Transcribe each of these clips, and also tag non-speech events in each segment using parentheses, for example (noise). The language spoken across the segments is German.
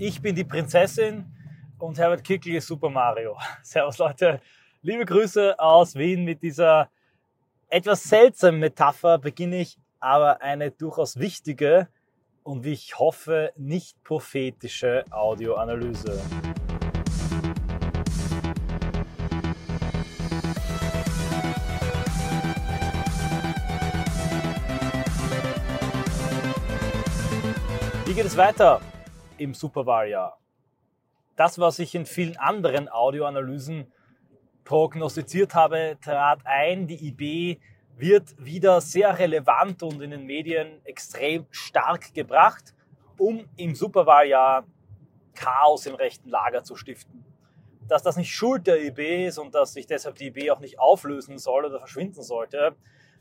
Ich bin die Prinzessin und Herbert Kickl ist Super Mario. (laughs) Servus Leute, liebe Grüße aus Wien mit dieser etwas seltsamen Metapher beginne ich aber eine durchaus wichtige und wie ich hoffe nicht prophetische Audioanalyse. Wie geht es weiter im Superwahljahr? Das, was ich in vielen anderen Audioanalysen prognostiziert habe, trat ein. Die IB wird wieder sehr relevant und in den Medien extrem stark gebracht, um im Superwahljahr Chaos im rechten Lager zu stiften. Dass das nicht Schuld der IB ist und dass sich deshalb die IB auch nicht auflösen soll oder verschwinden sollte,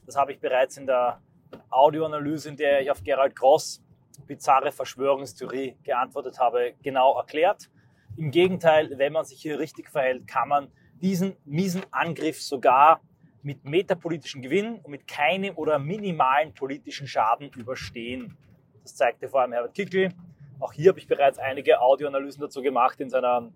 das habe ich bereits in der Audioanalyse, in der ich auf Gerald Gross bizarre Verschwörungstheorie geantwortet habe, genau erklärt. Im Gegenteil, wenn man sich hier richtig verhält, kann man diesen miesen Angriff sogar mit metapolitischen Gewinn und mit keinem oder minimalen politischen Schaden überstehen. Das zeigte vor allem Herbert Kickl. Auch hier habe ich bereits einige Audioanalysen dazu gemacht in seiner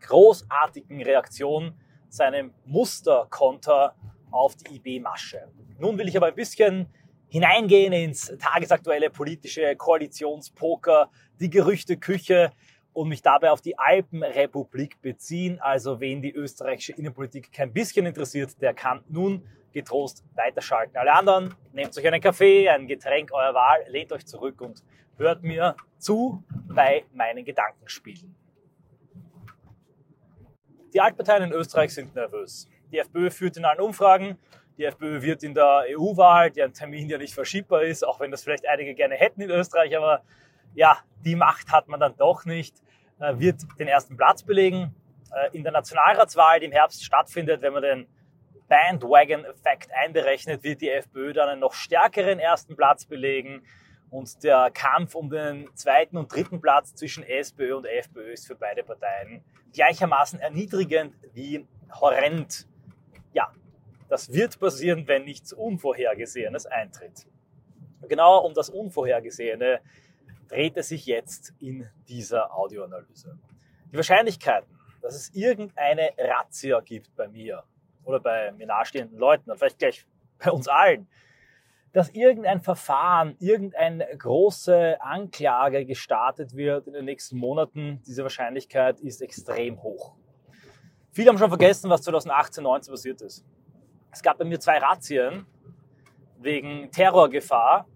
großartigen Reaktion, seinem Musterkonter auf die IB-Masche. Nun will ich aber ein bisschen hineingehen ins tagesaktuelle politische Koalitionspoker, die Gerüchteküche, und mich dabei auf die Alpenrepublik beziehen. Also wen die österreichische Innenpolitik kein bisschen interessiert, der kann nun getrost weiterschalten. Alle anderen, nehmt euch einen Kaffee, ein Getränk eurer Wahl, lehnt euch zurück und hört mir zu bei meinen Gedankenspielen. Die Altparteien in Österreich sind nervös. Die FPÖ führt in allen Umfragen. Die FPÖ wird in der EU-Wahl, deren Termin ja nicht verschiebbar ist, auch wenn das vielleicht einige gerne hätten in Österreich, aber ja, die Macht hat man dann doch nicht, äh, wird den ersten Platz belegen. Äh, in der Nationalratswahl, die im Herbst stattfindet, wenn man den Bandwagon-Effekt einberechnet, wird die FPÖ dann einen noch stärkeren ersten Platz belegen. Und der Kampf um den zweiten und dritten Platz zwischen SPÖ und FPÖ ist für beide Parteien gleichermaßen erniedrigend wie horrend. Ja, das wird passieren, wenn nichts Unvorhergesehenes eintritt. Genau um das Unvorhergesehene dreht es sich jetzt in dieser Audioanalyse. Die Wahrscheinlichkeiten, dass es irgendeine Razzia gibt bei mir oder bei mir nahestehenden Leuten, oder vielleicht gleich bei uns allen, dass irgendein Verfahren, irgendeine große Anklage gestartet wird in den nächsten Monaten, diese Wahrscheinlichkeit ist extrem hoch. Viele haben schon vergessen, was 2018, 19 passiert ist. Es gab bei mir zwei Razzien wegen Terrorgefahr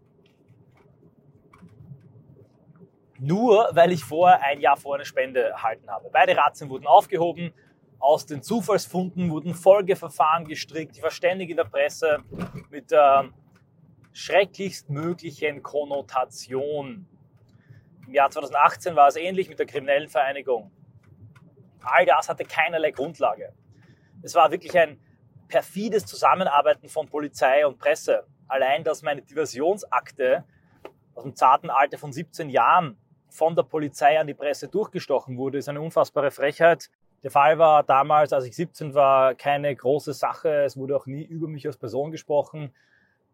nur weil ich vorher ein Jahr vor eine Spende erhalten habe. Beide Razzien wurden aufgehoben, aus den Zufallsfunden wurden Folgeverfahren gestrickt. Ich war ständig in der Presse mit der schrecklichst möglichen Konnotation. Im Jahr 2018 war es ähnlich mit der kriminellen Vereinigung. All das hatte keinerlei Grundlage. Es war wirklich ein perfides Zusammenarbeiten von Polizei und Presse. Allein, dass meine Diversionsakte aus dem zarten Alter von 17 Jahren von der Polizei an die Presse durchgestochen wurde, ist eine unfassbare Frechheit. Der Fall war damals, als ich 17 war, keine große Sache. Es wurde auch nie über mich als Person gesprochen.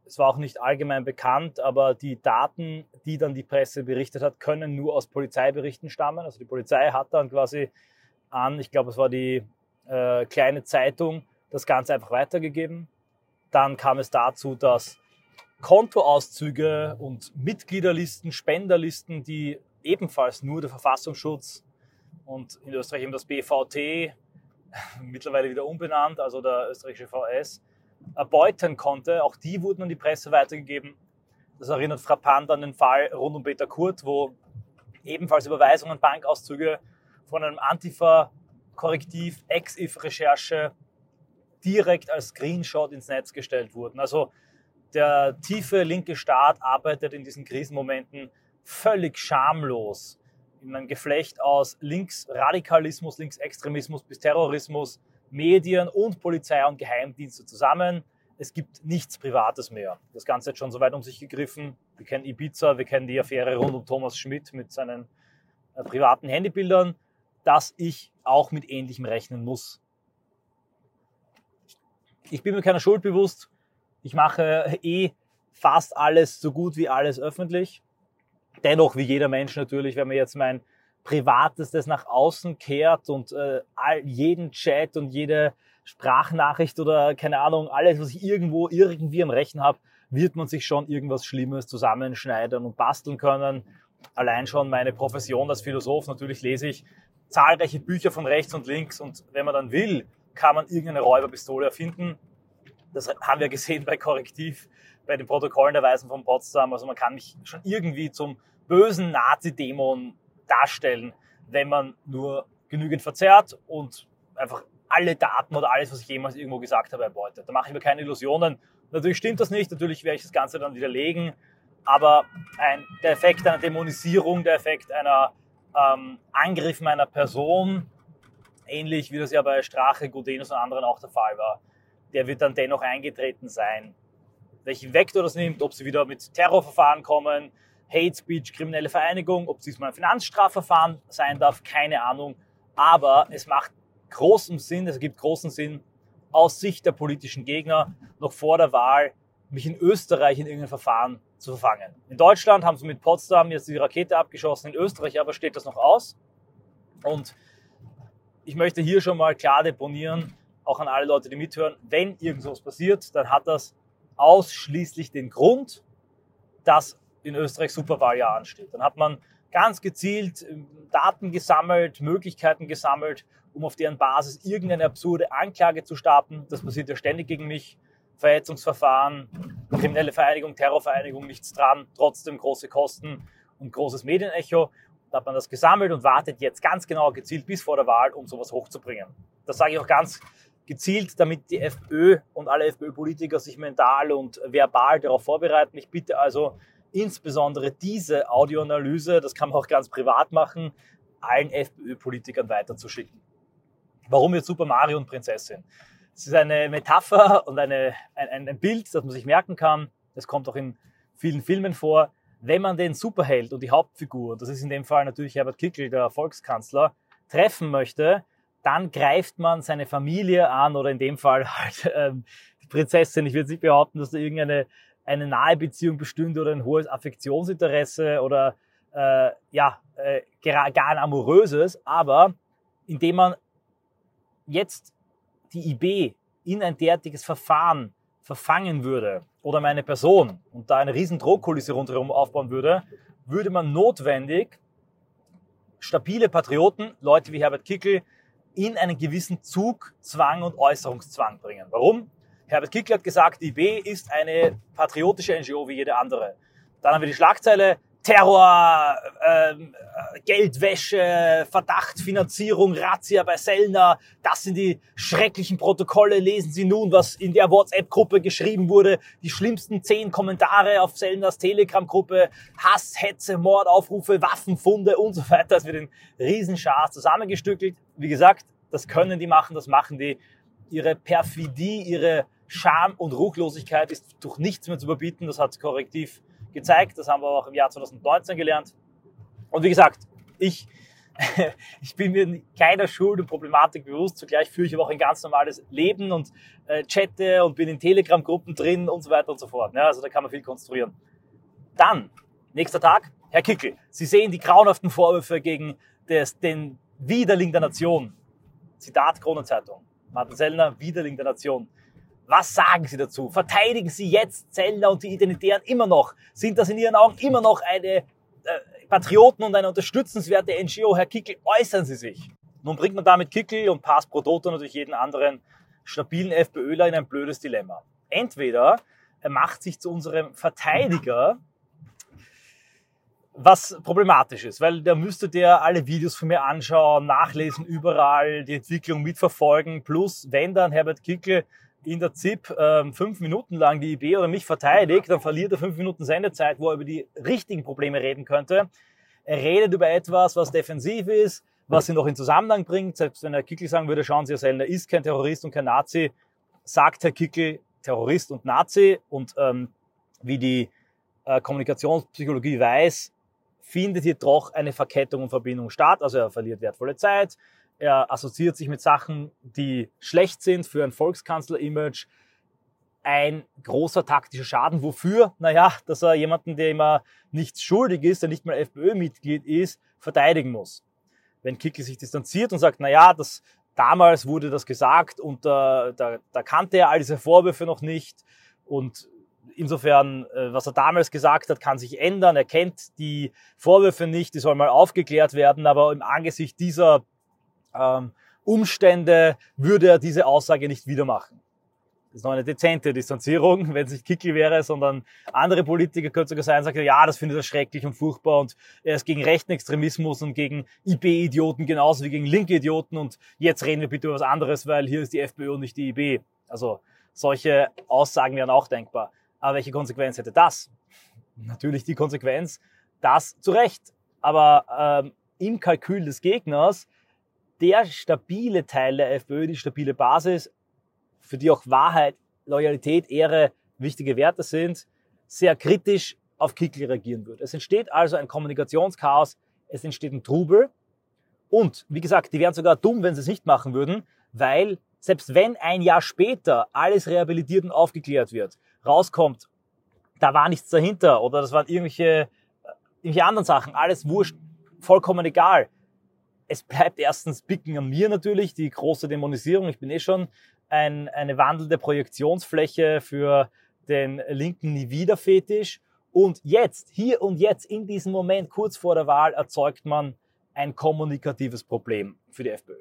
Es war auch nicht allgemein bekannt, aber die Daten, die dann die Presse berichtet hat, können nur aus Polizeiberichten stammen. Also die Polizei hat dann quasi an, ich glaube, es war die äh, kleine Zeitung, das Ganze einfach weitergegeben. Dann kam es dazu, dass Kontoauszüge und Mitgliederlisten, Spenderlisten, die ebenfalls nur der Verfassungsschutz und in Österreich eben das BVT, (laughs) mittlerweile wieder umbenannt, also der österreichische VS, erbeuten konnte. Auch die wurden an die Presse weitergegeben. Das erinnert frappant an den Fall rund um Peter Kurt, wo ebenfalls Überweisungen, Bankauszüge von einem Antifa-Korrektiv, Ex-IF-Recherche direkt als Screenshot ins Netz gestellt wurden. Also der tiefe linke Staat arbeitet in diesen Krisenmomenten völlig schamlos in einem Geflecht aus Linksradikalismus, Linksextremismus bis Terrorismus, Medien und Polizei und Geheimdienste zusammen. Es gibt nichts Privates mehr. Das Ganze hat schon so weit um sich gegriffen. Wir kennen Ibiza, wir kennen die Affäre rund um Thomas Schmidt mit seinen äh, privaten Handybildern, dass ich auch mit Ähnlichem rechnen muss. Ich bin mir keiner Schuld bewusst. Ich mache eh fast alles so gut wie alles öffentlich dennoch, wie jeder Mensch natürlich, wenn man jetzt mein Privates, nach außen kehrt und äh, all, jeden Chat und jede Sprachnachricht oder keine Ahnung, alles, was ich irgendwo irgendwie am Rechen habe, wird man sich schon irgendwas Schlimmes zusammenschneiden und basteln können. Allein schon meine Profession als Philosoph, natürlich lese ich zahlreiche Bücher von rechts und links und wenn man dann will, kann man irgendeine Räuberpistole erfinden. Das haben wir gesehen bei Korrektiv, bei den Protokollen der Weisen von Potsdam. Also man kann mich schon irgendwie zum bösen Nazi-Dämon darstellen, wenn man nur genügend verzerrt und einfach alle Daten oder alles, was ich jemals irgendwo gesagt habe, erbeutet. Da mache ich mir keine Illusionen. Natürlich stimmt das nicht, natürlich werde ich das Ganze dann widerlegen, aber ein, der Effekt einer Dämonisierung, der Effekt einer ähm, Angriff meiner Person, ähnlich wie das ja bei Strache, Gudenus und anderen auch der Fall war, der wird dann dennoch eingetreten sein. Welchen Vektor das nimmt, ob sie wieder mit Terrorverfahren kommen, Hate Speech, kriminelle Vereinigung, ob es diesmal ein Finanzstrafverfahren sein darf, keine Ahnung. Aber es macht großen Sinn, es gibt großen Sinn, aus Sicht der politischen Gegner noch vor der Wahl mich in Österreich in irgendein Verfahren zu verfangen. In Deutschland haben sie mit Potsdam jetzt die Rakete abgeschossen, in Österreich aber steht das noch aus. Und ich möchte hier schon mal klar deponieren, auch an alle Leute, die mithören, wenn irgendwas passiert, dann hat das ausschließlich den Grund, dass in Österreich Superwahljahr ansteht. Dann hat man ganz gezielt ähm, Daten gesammelt, Möglichkeiten gesammelt, um auf deren Basis irgendeine absurde Anklage zu starten. Das passiert ja ständig gegen mich. Verhetzungsverfahren, kriminelle Vereinigung, Terrorvereinigung, nichts dran, trotzdem große Kosten und großes Medienecho. Da hat man das gesammelt und wartet jetzt ganz genau gezielt bis vor der Wahl, um sowas hochzubringen. Das sage ich auch ganz gezielt, damit die FPÖ und alle FPÖ-Politiker sich mental und verbal darauf vorbereiten. Ich bitte also insbesondere diese Audioanalyse, das kann man auch ganz privat machen, allen FPÖ-Politikern weiterzuschicken. Warum jetzt Super Mario und Prinzessin? Es ist eine Metapher und eine, ein, ein Bild, das man sich merken kann. Das kommt auch in vielen Filmen vor. Wenn man den Superheld und die Hauptfigur, das ist in dem Fall natürlich Herbert Kickl, der Volkskanzler, treffen möchte, dann greift man seine Familie an oder in dem Fall halt ähm, die Prinzessin. Ich würde nicht behaupten, dass da irgendeine eine nahe Beziehung bestünde oder ein hohes Affektionsinteresse oder äh, ja, äh, gar ein amoröses, aber indem man jetzt die IB in ein derartiges Verfahren verfangen würde oder meine Person und da eine riesen Drohkulisse rundherum aufbauen würde, würde man notwendig stabile Patrioten, Leute wie Herbert Kickel, in einen gewissen Zug, Zwang und Äußerungszwang bringen. Warum? Herbert Kickl hat gesagt, die IB ist eine patriotische NGO wie jede andere. Dann haben wir die Schlagzeile Terror, ähm, Geldwäsche, Verdacht, Finanzierung, Razzia bei Sellner. Das sind die schrecklichen Protokolle. Lesen Sie nun, was in der WhatsApp-Gruppe geschrieben wurde. Die schlimmsten zehn Kommentare auf Sellners Telegram-Gruppe. Hass, Hetze, Mordaufrufe, Waffenfunde und so weiter. Das wird in Riesenschar zusammengestückelt. Wie gesagt, das können die machen, das machen die. Ihre Perfidie, ihre Scham und Ruchlosigkeit ist durch nichts mehr zu überbieten. Das hat Korrektiv gezeigt. Das haben wir auch im Jahr 2019 gelernt. Und wie gesagt, ich, (laughs) ich bin mir keiner Schuld und Problematik bewusst. Zugleich führe ich aber auch ein ganz normales Leben und äh, chatte und bin in Telegram-Gruppen drin und so weiter und so fort. Ja, also da kann man viel konstruieren. Dann, nächster Tag, Herr Kickel, Sie sehen die grauenhaften Vorwürfe gegen des, den Widerling der Nation. Zitat Kronenzeitung. Martin Sellner, Widerling der Nation. Was sagen Sie dazu? Verteidigen Sie jetzt Zellner und die Identitären immer noch? Sind das in Ihren Augen immer noch eine äh, Patrioten und eine unterstützenswerte NGO? Herr Kickel, äußern Sie sich. Nun bringt man damit Kickel und Pass pro Toto natürlich jeden anderen stabilen FPÖler in ein blödes Dilemma. Entweder er macht sich zu unserem Verteidiger, was problematisch ist, weil da müsste der alle Videos von mir anschauen, nachlesen, überall die Entwicklung mitverfolgen, plus wenn dann Herbert Kickel in der ZIP ähm, fünf Minuten lang die IB oder mich verteidigt, dann verliert er fünf Minuten Sendezeit, wo er über die richtigen Probleme reden könnte. Er redet über etwas, was defensiv ist, was ihn noch in Zusammenhang bringt. Selbst wenn Herr Kickel sagen würde, schauen Sie, Herr Sellner ist kein Terrorist und kein Nazi, sagt Herr Kickel Terrorist und Nazi. Und ähm, wie die äh, Kommunikationspsychologie weiß, findet hier doch eine Verkettung und Verbindung statt. Also er verliert wertvolle Zeit, er assoziiert sich mit Sachen, die schlecht sind für ein Volkskanzler-Image. Ein großer taktischer Schaden. Wofür? Naja, dass er jemanden, der immer nichts schuldig ist, der nicht mal FPÖ-Mitglied ist, verteidigen muss. wenn Kickel sich distanziert und sagt, na ja, das, damals wurde das gesagt und äh, da, da kannte er all diese Vorwürfe noch nicht und insofern, äh, was er damals gesagt hat, kann sich ändern. Er kennt die Vorwürfe nicht, die sollen mal aufgeklärt werden, aber im Angesicht dieser ähm, Umstände würde er diese Aussage nicht wieder machen. Das ist noch eine dezente Distanzierung, (laughs) wenn es nicht Kickel wäre, sondern andere Politiker könnte sogar sein, sagen, ja, das findet er schrecklich und furchtbar und er ist gegen rechten Extremismus und gegen IB-Idioten genauso wie gegen linke Idioten und jetzt reden wir bitte über was anderes, weil hier ist die FPÖ und nicht die IB. Also solche Aussagen wären auch denkbar. Aber welche Konsequenz hätte das? Natürlich die Konsequenz, das zu Recht. Aber ähm, im Kalkül des Gegners der stabile Teil der FPÖ, die stabile Basis, für die auch Wahrheit, Loyalität, Ehre wichtige Werte sind, sehr kritisch auf Kickl reagieren würde. Es entsteht also ein Kommunikationschaos, es entsteht ein Trubel und, wie gesagt, die wären sogar dumm, wenn sie es nicht machen würden, weil selbst wenn ein Jahr später alles rehabilitiert und aufgeklärt wird, rauskommt, da war nichts dahinter oder das waren irgendwelche, äh, irgendwelche anderen Sachen, alles wurscht, vollkommen egal es bleibt erstens Picken an mir natürlich, die große Dämonisierung. Ich bin eh schon ein, eine wandelnde Projektionsfläche für den linken Nie-Wieder-Fetisch. Und jetzt, hier und jetzt, in diesem Moment, kurz vor der Wahl, erzeugt man ein kommunikatives Problem für die FPÖ.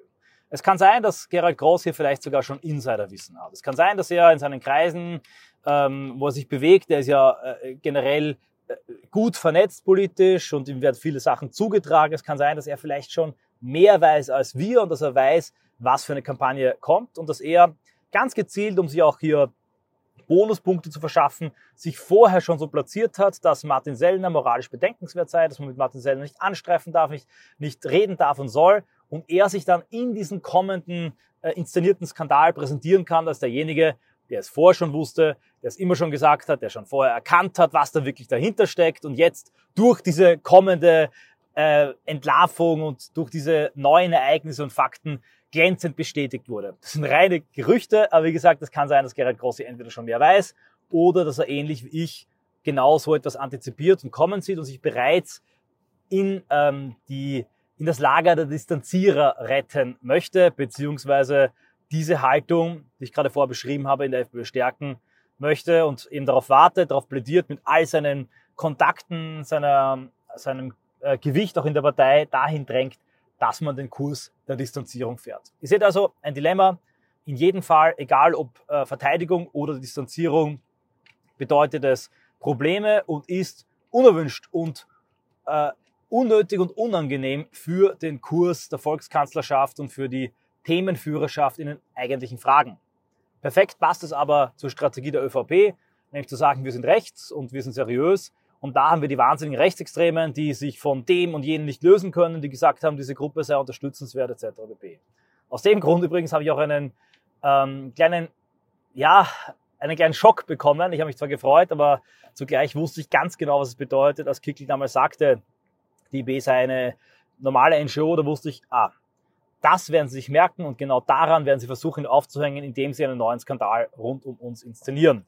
Es kann sein, dass Gerald Groß hier vielleicht sogar schon Insiderwissen hat. Es kann sein, dass er in seinen Kreisen, ähm, wo er sich bewegt, der ist ja äh, generell äh, gut vernetzt politisch und ihm werden viele Sachen zugetragen. Es kann sein, dass er vielleicht schon mehr weiß als wir und dass er weiß, was für eine Kampagne kommt und dass er ganz gezielt, um sich auch hier Bonuspunkte zu verschaffen, sich vorher schon so platziert hat, dass Martin Sellner moralisch bedenkenswert sei, dass man mit Martin Sellner nicht anstreifen darf, nicht, nicht reden darf und soll und er sich dann in diesen kommenden äh, inszenierten Skandal präsentieren kann als derjenige, der es vorher schon wusste, der es immer schon gesagt hat, der schon vorher erkannt hat, was da wirklich dahinter steckt und jetzt durch diese kommende äh, Entlarvung und durch diese neuen Ereignisse und Fakten glänzend bestätigt wurde. Das sind reine Gerüchte, aber wie gesagt, es kann sein, dass Gerhard Grossi entweder schon mehr weiß oder dass er ähnlich wie ich genau so etwas antizipiert und kommen sieht und sich bereits in, ähm, die, in das Lager der Distanzierer retten möchte, beziehungsweise diese Haltung, die ich gerade vorher beschrieben habe, in der FPÖ stärken möchte und eben darauf wartet, darauf plädiert, mit all seinen Kontakten, seiner, seinem äh, Gewicht auch in der Partei dahin drängt, dass man den Kurs der Distanzierung fährt. Ihr seht also ein Dilemma. In jedem Fall, egal ob äh, Verteidigung oder Distanzierung, bedeutet es Probleme und ist unerwünscht und äh, unnötig und unangenehm für den Kurs der Volkskanzlerschaft und für die Themenführerschaft in den eigentlichen Fragen. Perfekt passt es aber zur Strategie der ÖVP, nämlich zu sagen, wir sind rechts und wir sind seriös und da haben wir die wahnsinnigen Rechtsextremen, die sich von dem und jenen nicht lösen können, die gesagt haben, diese Gruppe sei unterstützenswert etc. pp. Aus dem Grund übrigens habe ich auch einen ähm, kleinen, ja, einen kleinen Schock bekommen. Ich habe mich zwar gefreut, aber zugleich wusste ich ganz genau, was es bedeutet, als Kickel damals sagte, die IB sei eine normale NGO, da wusste ich, ah, das werden sie sich merken und genau daran werden sie versuchen aufzuhängen, indem sie einen neuen Skandal rund um uns inszenieren.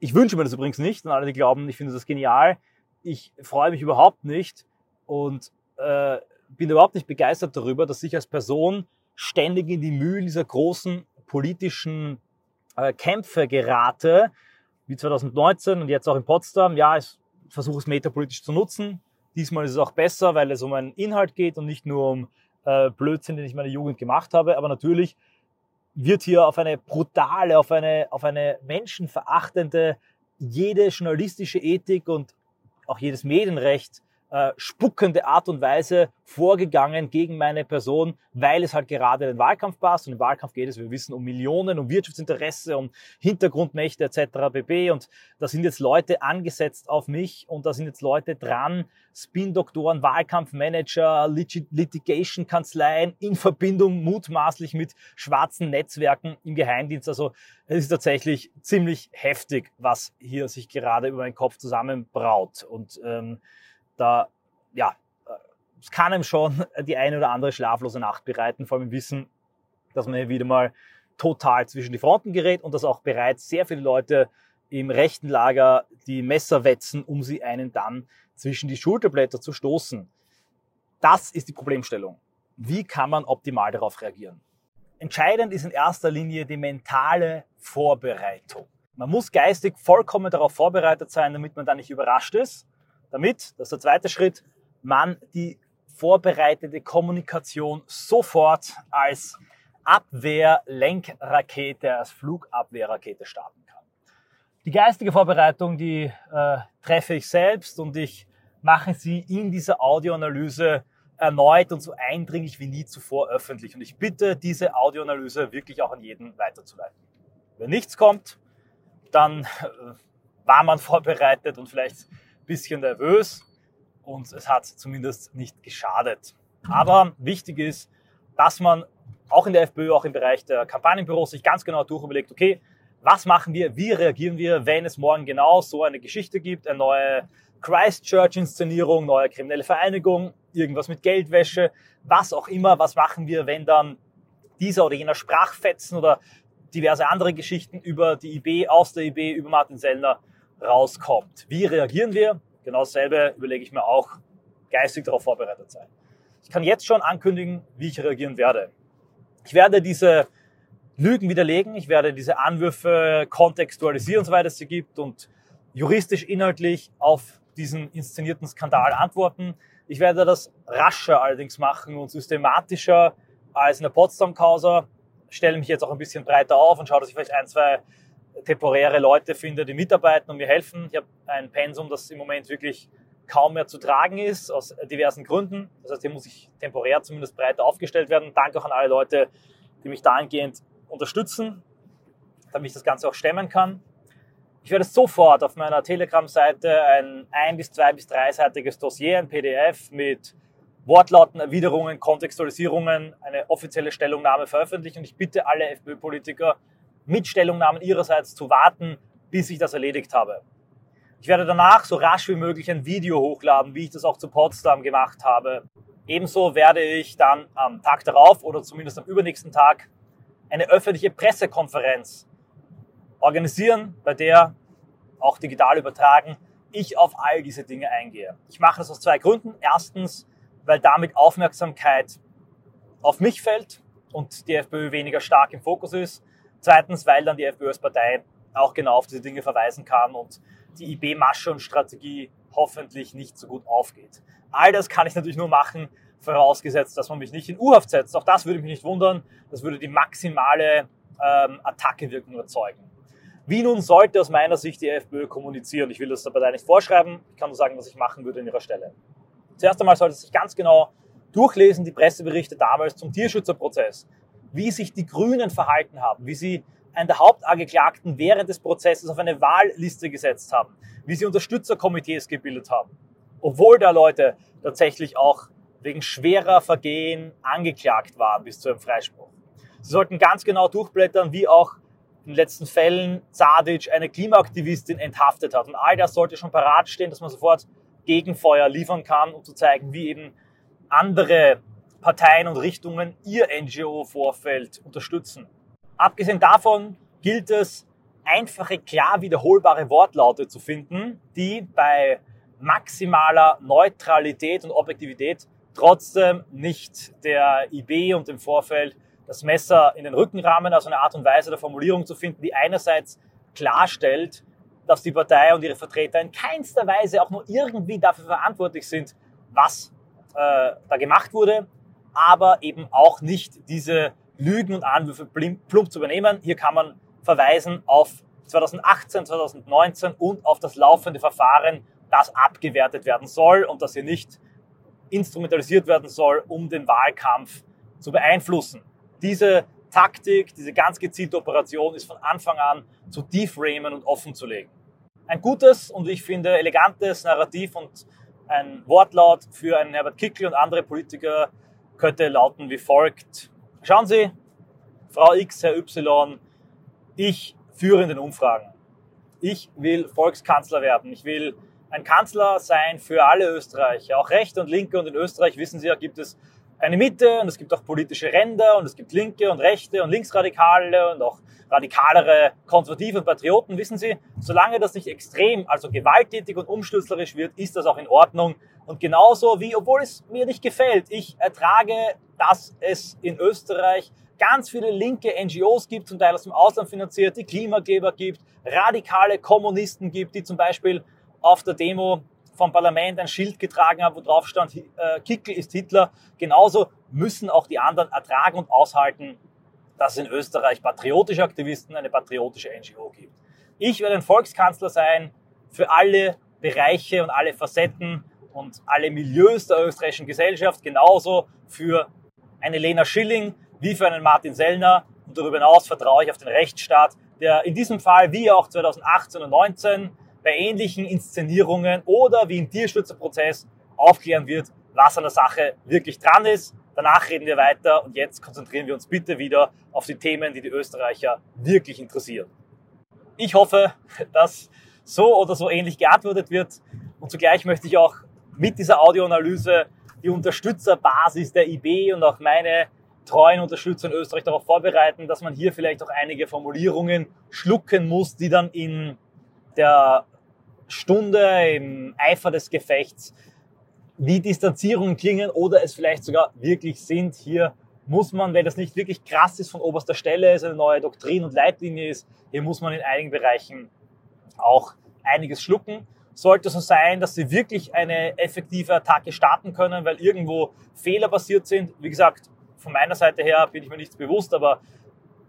Ich wünsche mir das übrigens nicht und alle, die glauben, ich finde das genial. Ich freue mich überhaupt nicht und äh, bin überhaupt nicht begeistert darüber, dass ich als Person ständig in die Mühlen dieser großen politischen äh, Kämpfe gerate, wie 2019 und jetzt auch in Potsdam. Ja, ich versuche es metapolitisch zu nutzen. Diesmal ist es auch besser, weil es um einen Inhalt geht und nicht nur um äh, Blödsinn, den ich in meiner Jugend gemacht habe. Aber natürlich wird hier auf eine brutale, auf eine, auf eine menschenverachtende, jede journalistische Ethik und auch jedes Medienrecht äh, spuckende Art und Weise vorgegangen gegen meine Person, weil es halt gerade in den Wahlkampf passt. Und im Wahlkampf geht es, wir wissen, um Millionen, um Wirtschaftsinteresse, um Hintergrundmächte etc. pp. Und da sind jetzt Leute angesetzt auf mich und da sind jetzt Leute dran, Spin-Doktoren, Wahlkampfmanager, Litigation-Kanzleien in Verbindung mutmaßlich mit schwarzen Netzwerken im Geheimdienst. Also es ist tatsächlich ziemlich heftig, was hier sich gerade über meinen Kopf zusammenbraut. Und ähm, da, ja, es kann einem schon (laughs) die eine oder andere schlaflose Nacht bereiten, vor allem im Wissen, dass man hier wieder mal total zwischen die Fronten gerät und dass auch bereits sehr viele Leute im rechten Lager die Messer wetzen, um sie einen dann zwischen die Schulterblätter zu stoßen. Das ist die Problemstellung. Wie kann man optimal darauf reagieren? Entscheidend ist in erster Linie die mentale Vorbereitung. Man muss geistig vollkommen darauf vorbereitet sein, damit man da nicht überrascht ist. Damit, das ist der zweite Schritt, man die vorbereitete Kommunikation sofort als Abwehrlenkrakete, als Flugabwehrrakete starten kann. Die geistige Vorbereitung, die äh, treffe ich selbst und ich mache sie in dieser Audioanalyse erneut und so eindringlich wie nie zuvor öffentlich. Und ich bitte, diese Audioanalyse wirklich auch an jeden weiterzuleiten. Wenn nichts kommt, dann äh, war man (laughs) vorbereitet und vielleicht bisschen nervös und es hat zumindest nicht geschadet. Aber wichtig ist, dass man auch in der FPÖ, auch im Bereich der Kampagnenbüros sich ganz genau durchüberlegt, okay, was machen wir, wie reagieren wir, wenn es morgen genau so eine Geschichte gibt, eine neue Christchurch-Inszenierung, neue kriminelle Vereinigung, irgendwas mit Geldwäsche, was auch immer, was machen wir, wenn dann dieser oder jener Sprachfetzen oder diverse andere Geschichten über die IB, aus der IB, über Martin Sellner rauskommt. Wie reagieren wir? Genau dasselbe überlege ich mir auch, geistig darauf vorbereitet sein. Ich kann jetzt schon ankündigen, wie ich reagieren werde. Ich werde diese Lügen widerlegen, ich werde diese Anwürfe kontextualisieren, soweit es sie gibt und juristisch, inhaltlich auf diesen inszenierten Skandal antworten. Ich werde das rascher allerdings machen und systematischer als in der Potsdam-Causa. Stelle mich jetzt auch ein bisschen breiter auf und schaue, dass ich vielleicht ein, zwei temporäre Leute finde, die mitarbeiten und mir helfen. Ich habe ein Pensum, das im Moment wirklich kaum mehr zu tragen ist, aus diversen Gründen. Das heißt, hier muss ich temporär zumindest breiter aufgestellt werden. Danke auch an alle Leute, die mich dahingehend unterstützen, damit ich das Ganze auch stemmen kann. Ich werde sofort auf meiner Telegram-Seite ein ein- bis zwei- bis dreiseitiges Dossier, ein PDF mit Wortlauten, Erwiderungen, Kontextualisierungen, eine offizielle Stellungnahme veröffentlichen. Und ich bitte alle FPÖ-Politiker, mit Stellungnahmen ihrerseits zu warten, bis ich das erledigt habe. Ich werde danach so rasch wie möglich ein Video hochladen, wie ich das auch zu Potsdam gemacht habe. Ebenso werde ich dann am Tag darauf oder zumindest am übernächsten Tag eine öffentliche Pressekonferenz organisieren, bei der auch digital übertragen ich auf all diese Dinge eingehe. Ich mache das aus zwei Gründen. Erstens, weil damit Aufmerksamkeit auf mich fällt und die FPÖ weniger stark im Fokus ist. Zweitens, weil dann die FPÖ als Partei auch genau auf diese Dinge verweisen kann und die IB-Masche und Strategie hoffentlich nicht so gut aufgeht. All das kann ich natürlich nur machen, vorausgesetzt, dass man mich nicht in U-Haft setzt. Auch das würde mich nicht wundern. Das würde die maximale ähm, Attackewirkung erzeugen. Wie nun sollte aus meiner Sicht die FPÖ kommunizieren? Ich will das der Partei nicht vorschreiben. Ich kann nur sagen, was ich machen würde an ihrer Stelle. Zuerst einmal sollte sich ganz genau durchlesen, die Presseberichte damals zum Tierschützerprozess, wie sich die Grünen verhalten haben, wie sie einen der Hauptangeklagten während des Prozesses auf eine Wahlliste gesetzt haben, wie sie Unterstützerkomitees gebildet haben, obwohl da Leute tatsächlich auch wegen schwerer Vergehen angeklagt waren bis zu einem Freispruch. Sie sollten ganz genau durchblättern, wie auch in den letzten Fällen Zadic eine Klimaaktivistin enthaftet hat. Und all das sollte schon parat stehen, dass man sofort Gegenfeuer liefern kann, um zu zeigen, wie eben andere Parteien und Richtungen ihr NGO-Vorfeld unterstützen. Abgesehen davon gilt es, einfache, klar wiederholbare Wortlaute zu finden, die bei maximaler Neutralität und Objektivität trotzdem nicht der IB und dem Vorfeld das Messer in den Rückenrahmen, also eine Art und Weise der Formulierung zu finden, die einerseits klarstellt, dass die Partei und ihre Vertreter in keinster Weise auch nur irgendwie dafür verantwortlich sind, was äh, da gemacht wurde, aber eben auch nicht diese Lügen und Anwürfe plump zu übernehmen. Hier kann man verweisen auf 2018, 2019 und auf das laufende Verfahren, das abgewertet werden soll und das hier nicht instrumentalisiert werden soll, um den Wahlkampf zu beeinflussen. Diese Taktik, diese ganz gezielte Operation ist von Anfang an zu deframen und offen zu legen. Ein gutes und ich finde elegantes Narrativ und ein Wortlaut für einen Herbert Kickl und andere Politiker könnte lauten wie folgt. Schauen Sie, Frau X, Herr Y, ich führe in den Umfragen. Ich will Volkskanzler werden. Ich will ein Kanzler sein für alle Österreicher, auch Rechte und Linke. Und in Österreich, wissen Sie ja, gibt es eine Mitte und es gibt auch politische Ränder und es gibt Linke und Rechte und Linksradikale und auch radikalere Konservative und Patrioten. Wissen Sie, solange das nicht extrem, also gewalttätig und umstürzlerisch wird, ist das auch in Ordnung Und genauso wie, obwohl es mir nicht gefällt, ich ertrage, dass es in Österreich ganz viele linke NGOs gibt, zum Teil aus dem Ausland finanziert, die Klimageber gibt, radikale Kommunisten gibt, die zum Beispiel auf der Demo vom Parlament ein Schild getragen haben, wo drauf stand, äh, Kickel ist Hitler. Genauso müssen auch die anderen ertragen und aushalten, dass es in Österreich patriotische Aktivisten, eine patriotische NGO gibt. Ich werde ein Volkskanzler sein für alle Bereiche und alle Facetten und alle Milieus der österreichischen Gesellschaft, genauso für eine Lena Schilling wie für einen Martin Sellner. Und darüber hinaus vertraue ich auf den Rechtsstaat, der in diesem Fall wie auch 2018 und 2019 bei ähnlichen Inszenierungen oder wie im Tierschützerprozess aufklären wird, was an der Sache wirklich dran ist. Danach reden wir weiter und jetzt konzentrieren wir uns bitte wieder auf die Themen, die die Österreicher wirklich interessieren. Ich hoffe, dass so oder so ähnlich geantwortet wird und zugleich möchte ich auch mit dieser Audioanalyse die Unterstützerbasis der IB und auch meine treuen Unterstützer in Österreich darauf vorbereiten, dass man hier vielleicht auch einige Formulierungen schlucken muss, die dann in der Stunde im Eifer des Gefechts wie Distanzierungen klingen oder es vielleicht sogar wirklich sind. Hier muss man, wenn das nicht wirklich krass ist von oberster Stelle, es eine neue Doktrin und Leitlinie ist, hier muss man in einigen Bereichen auch einiges schlucken. Sollte so sein, dass sie wirklich eine effektive Attacke starten können, weil irgendwo Fehler passiert sind. Wie gesagt, von meiner Seite her bin ich mir nichts bewusst, aber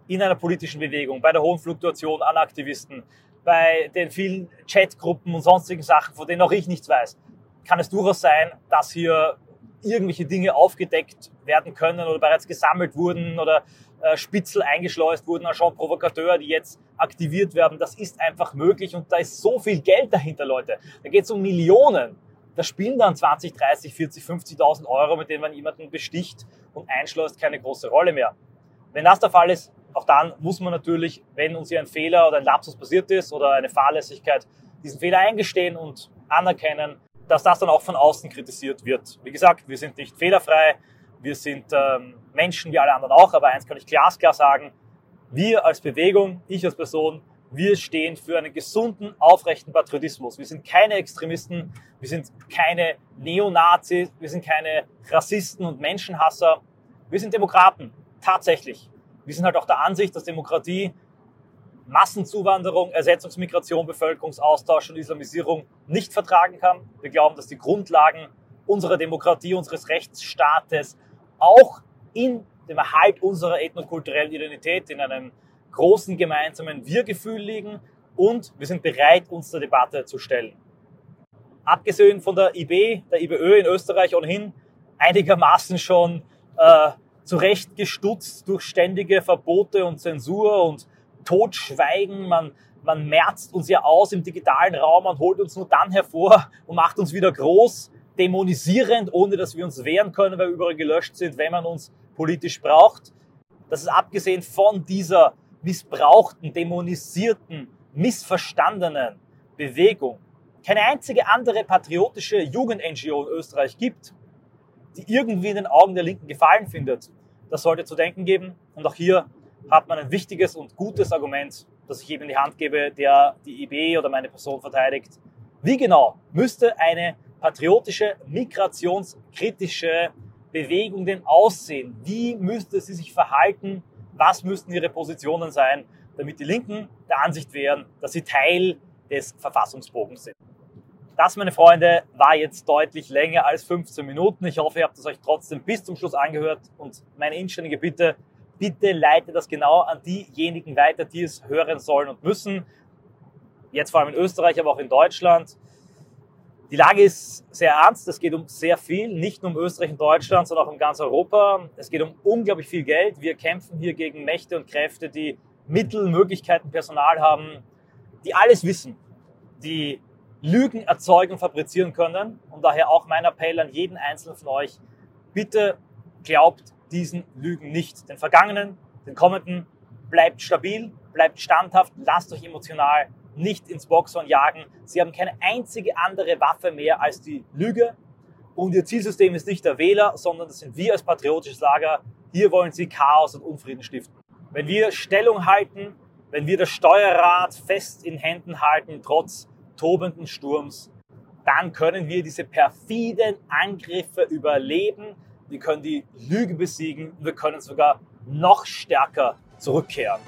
in einer politischen Bewegung, bei der hohen Fluktuation an Aktivisten, bei den vielen Chatgruppen und sonstigen Sachen, von denen auch ich nichts weiß, kann es durchaus sein, dass hier irgendwelche Dinge aufgedeckt werden können oder bereits gesammelt wurden oder äh, Spitzel eingeschleust wurden, Agent Provocateur, die jetzt aktiviert werden. Das ist einfach möglich und da ist so viel Geld dahinter, Leute. Da geht es um Millionen. Da spielen dann 20, 30, 40, 50.000 Euro, mit denen man jemanden besticht und einschleust, keine große Rolle mehr. Wenn das der Fall ist, auch dann muss man natürlich, wenn uns hier ein Fehler oder ein Lapsus passiert ist oder eine Fahrlässigkeit, diesen Fehler eingestehen und anerkennen, dass das dann auch von außen kritisiert wird. Wie gesagt, wir sind nicht fehlerfrei, wir sind ähm, Menschen wie alle anderen auch, aber eins kann ich glasklar sagen, wir als Bewegung, ich als Person, wir stehen für einen gesunden, aufrechten Patriotismus. Wir sind keine Extremisten, wir sind keine Neonazis, wir sind keine Rassisten und Menschenhasser. Wir sind Demokraten, tatsächlich. Wir sind halt auch der Ansicht, dass Demokratie Massenzuwanderung, Ersetzungsmigration, Bevölkerungsaustausch und Islamisierung nicht vertragen kann. Wir glauben, dass die Grundlagen unserer Demokratie, unseres Rechtsstaates auch in dem Erhalt unserer ethnokulturellen Identität, in einem großen gemeinsamen Wir-Gefühl liegen und wir sind bereit, uns der Debatte zu stellen. Abgesehen von der IB, der IBÖ in Österreich ohnehin einigermaßen schon äh, zurechtgestutzt durch ständige Verbote und Zensur und Totschweigen. Man, man merzt uns ja aus im digitalen Raum, man holt uns nur dann hervor und macht uns wieder groß, dämonisierend, ohne dass wir uns wehren können, weil wir überall gelöscht sind, wenn man uns politisch braucht. Das ist abgesehen von dieser missbrauchten, dämonisierten, missverstandenen Bewegung keine einzige andere patriotische Jugend-NGO in Österreich gibt, die irgendwie in den Augen der Linken Gefallen findet. Das sollte zu denken geben. Und auch hier hat man ein wichtiges und gutes Argument, das ich jedem in die Hand gebe, der die IB oder meine Person verteidigt. Wie genau müsste eine patriotische, migrationskritische Bewegung denn aussehen? Wie müsste sie sich verhalten? Was müssten ihre Positionen sein, damit die Linken der Ansicht wären, dass sie Teil des Verfassungsbogens sind? Das, meine Freunde, war jetzt deutlich länger als 15 Minuten. Ich hoffe, ihr habt es euch trotzdem bis zum Schluss angehört und meine inständige Bitte, bitte leite das genau an diejenigen weiter, die es hören sollen und müssen. Jetzt vor allem in Österreich, aber auch in Deutschland. Die Lage ist sehr ernst. Es geht um sehr viel, nicht nur um Österreich und Deutschland, sondern auch um ganz Europa. Es geht um unglaublich viel Geld. Wir kämpfen hier gegen Mächte und Kräfte, die Mittel, Möglichkeiten, Personal haben, die alles wissen, die Lügen erzeugen und fabrizieren können. Und daher auch mein Appell an jeden Einzelnen von euch, bitte glaubt diesen Lügen nicht. Den vergangenen, den kommenden, bleibt stabil, bleibt standhaft, lasst euch emotional nicht ins Boxhorn jagen. Sie haben keine einzige andere Waffe mehr als die Lüge. Und ihr Zielsystem ist nicht der Wähler, sondern das sind wir als patriotisches Lager. Hier wollen sie Chaos und Unfrieden stiften. Wenn wir Stellung halten, wenn wir das Steuerrad fest in Händen halten, trotz tobenden Sturms, dann können wir diese perfiden Angriffe überleben. Wir können die Lüge besiegen. Wir können sogar noch stärker zurückkehren.